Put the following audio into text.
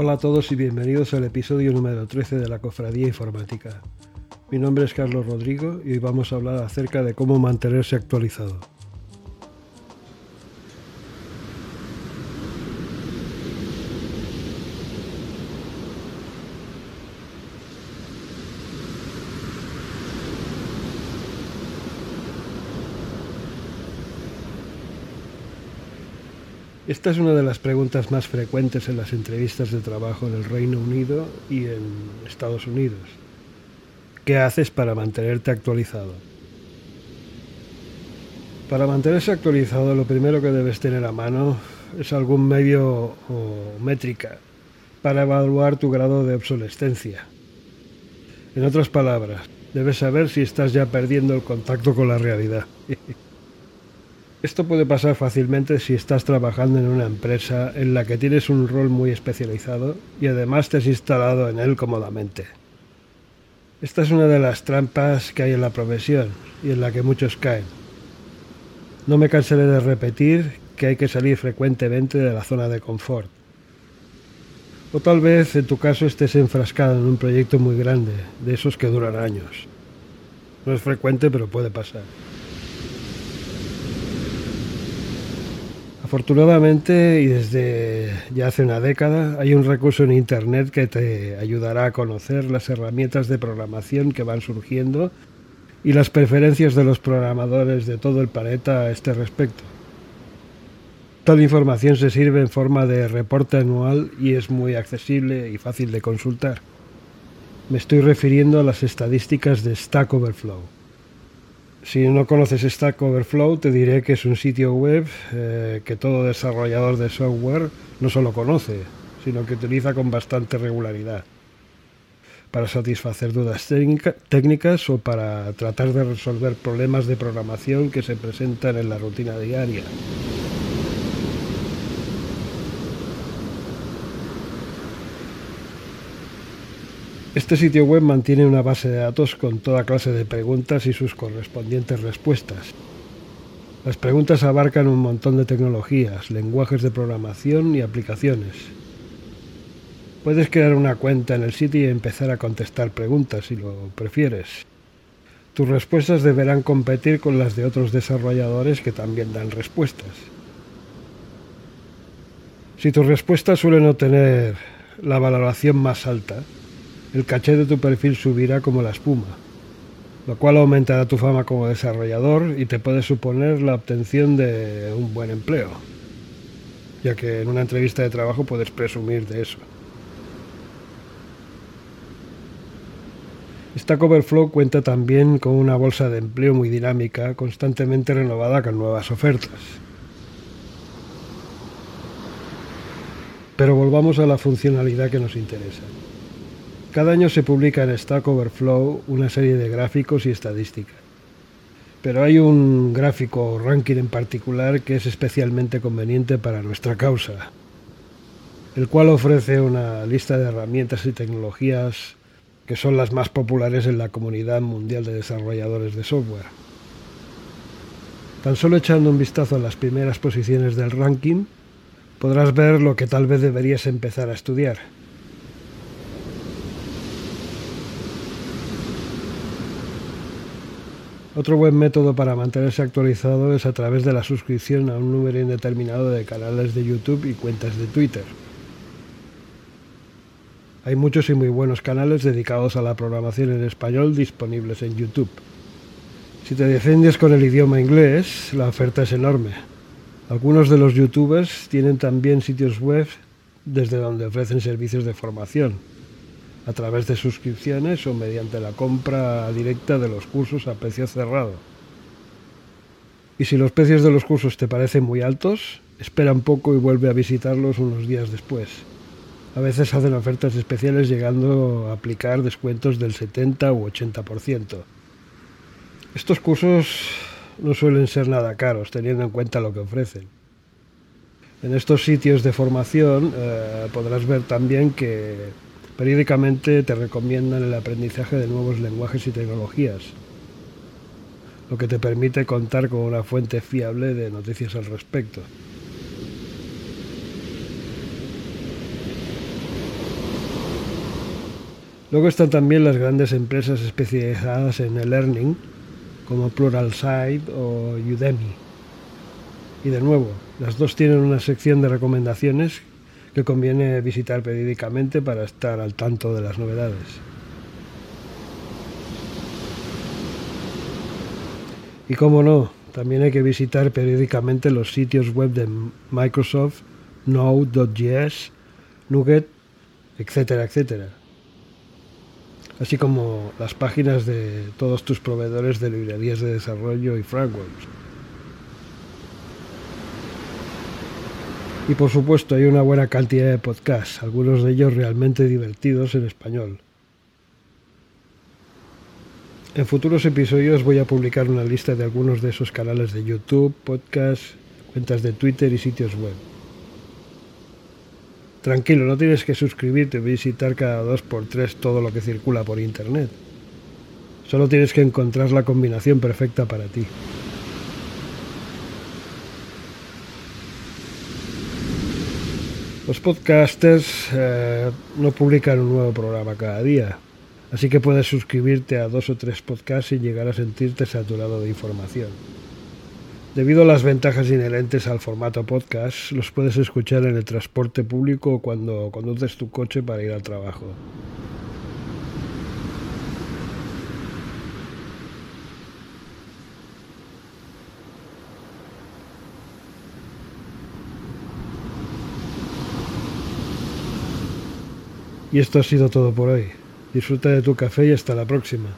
Hola a todos y bienvenidos al episodio número 13 de la Cofradía Informática. Mi nombre es Carlos Rodrigo y hoy vamos a hablar acerca de cómo mantenerse actualizado. Esta es una de las preguntas más frecuentes en las entrevistas de trabajo en el Reino Unido y en Estados Unidos. ¿Qué haces para mantenerte actualizado? Para mantenerse actualizado lo primero que debes tener a mano es algún medio o métrica para evaluar tu grado de obsolescencia. En otras palabras, debes saber si estás ya perdiendo el contacto con la realidad. Esto puede pasar fácilmente si estás trabajando en una empresa en la que tienes un rol muy especializado y además te has instalado en él cómodamente. Esta es una de las trampas que hay en la profesión y en la que muchos caen. No me cansaré de repetir que hay que salir frecuentemente de la zona de confort. O tal vez en tu caso estés enfrascado en un proyecto muy grande, de esos que duran años. No es frecuente, pero puede pasar. Afortunadamente y desde ya hace una década hay un recurso en Internet que te ayudará a conocer las herramientas de programación que van surgiendo y las preferencias de los programadores de todo el planeta a este respecto. Tal información se sirve en forma de reporte anual y es muy accesible y fácil de consultar. Me estoy refiriendo a las estadísticas de Stack Overflow. Si no conoces Stack Overflow, te diré que es un sitio web eh, que todo desarrollador de software no solo conoce, sino que utiliza con bastante regularidad para satisfacer dudas técnicas o para tratar de resolver problemas de programación que se presentan en la rutina diaria. Este sitio web mantiene una base de datos con toda clase de preguntas y sus correspondientes respuestas. Las preguntas abarcan un montón de tecnologías, lenguajes de programación y aplicaciones. Puedes crear una cuenta en el sitio y empezar a contestar preguntas si lo prefieres. Tus respuestas deberán competir con las de otros desarrolladores que también dan respuestas. Si tus respuestas suelen obtener la valoración más alta, el caché de tu perfil subirá como la espuma, lo cual aumentará tu fama como desarrollador y te puede suponer la obtención de un buen empleo, ya que en una entrevista de trabajo puedes presumir de eso. Stack Overflow cuenta también con una bolsa de empleo muy dinámica, constantemente renovada con nuevas ofertas. Pero volvamos a la funcionalidad que nos interesa. Cada año se publica en Stack Overflow una serie de gráficos y estadísticas. Pero hay un gráfico o ranking en particular que es especialmente conveniente para nuestra causa, el cual ofrece una lista de herramientas y tecnologías que son las más populares en la comunidad mundial de desarrolladores de software. Tan solo echando un vistazo a las primeras posiciones del ranking, podrás ver lo que tal vez deberías empezar a estudiar. Otro buen método para mantenerse actualizado es a través de la suscripción a un número indeterminado de canales de YouTube y cuentas de Twitter. Hay muchos y muy buenos canales dedicados a la programación en español disponibles en YouTube. Si te defiendes con el idioma inglés, la oferta es enorme. Algunos de los youtubers tienen también sitios web desde donde ofrecen servicios de formación a través de suscripciones o mediante la compra directa de los cursos a precio cerrado. Y si los precios de los cursos te parecen muy altos, espera un poco y vuelve a visitarlos unos días después. A veces hacen ofertas especiales llegando a aplicar descuentos del 70 u 80%. Estos cursos no suelen ser nada caros teniendo en cuenta lo que ofrecen. En estos sitios de formación eh, podrás ver también que periódicamente te recomiendan el aprendizaje de nuevos lenguajes y tecnologías, lo que te permite contar con una fuente fiable de noticias al respecto. Luego están también las grandes empresas especializadas en el learning, como Pluralsight o Udemy. Y de nuevo, las dos tienen una sección de recomendaciones que conviene visitar periódicamente para estar al tanto de las novedades. Y como no, también hay que visitar periódicamente los sitios web de Microsoft, Node.js, Nugget, etcétera, etcétera así como las páginas de todos tus proveedores de librerías de desarrollo y frameworks. Y por supuesto hay una buena cantidad de podcasts, algunos de ellos realmente divertidos en español. En futuros episodios voy a publicar una lista de algunos de esos canales de YouTube, podcasts, cuentas de Twitter y sitios web. Tranquilo, no tienes que suscribirte y visitar cada dos por tres todo lo que circula por internet. Solo tienes que encontrar la combinación perfecta para ti. Los podcasters eh, no publican un nuevo programa cada día, así que puedes suscribirte a dos o tres podcasts y llegar a sentirte saturado de información. Debido a las ventajas inherentes al formato podcast, los puedes escuchar en el transporte público o cuando conduces tu coche para ir al trabajo. Y esto ha sido todo por hoy. Disfruta de tu café y hasta la próxima.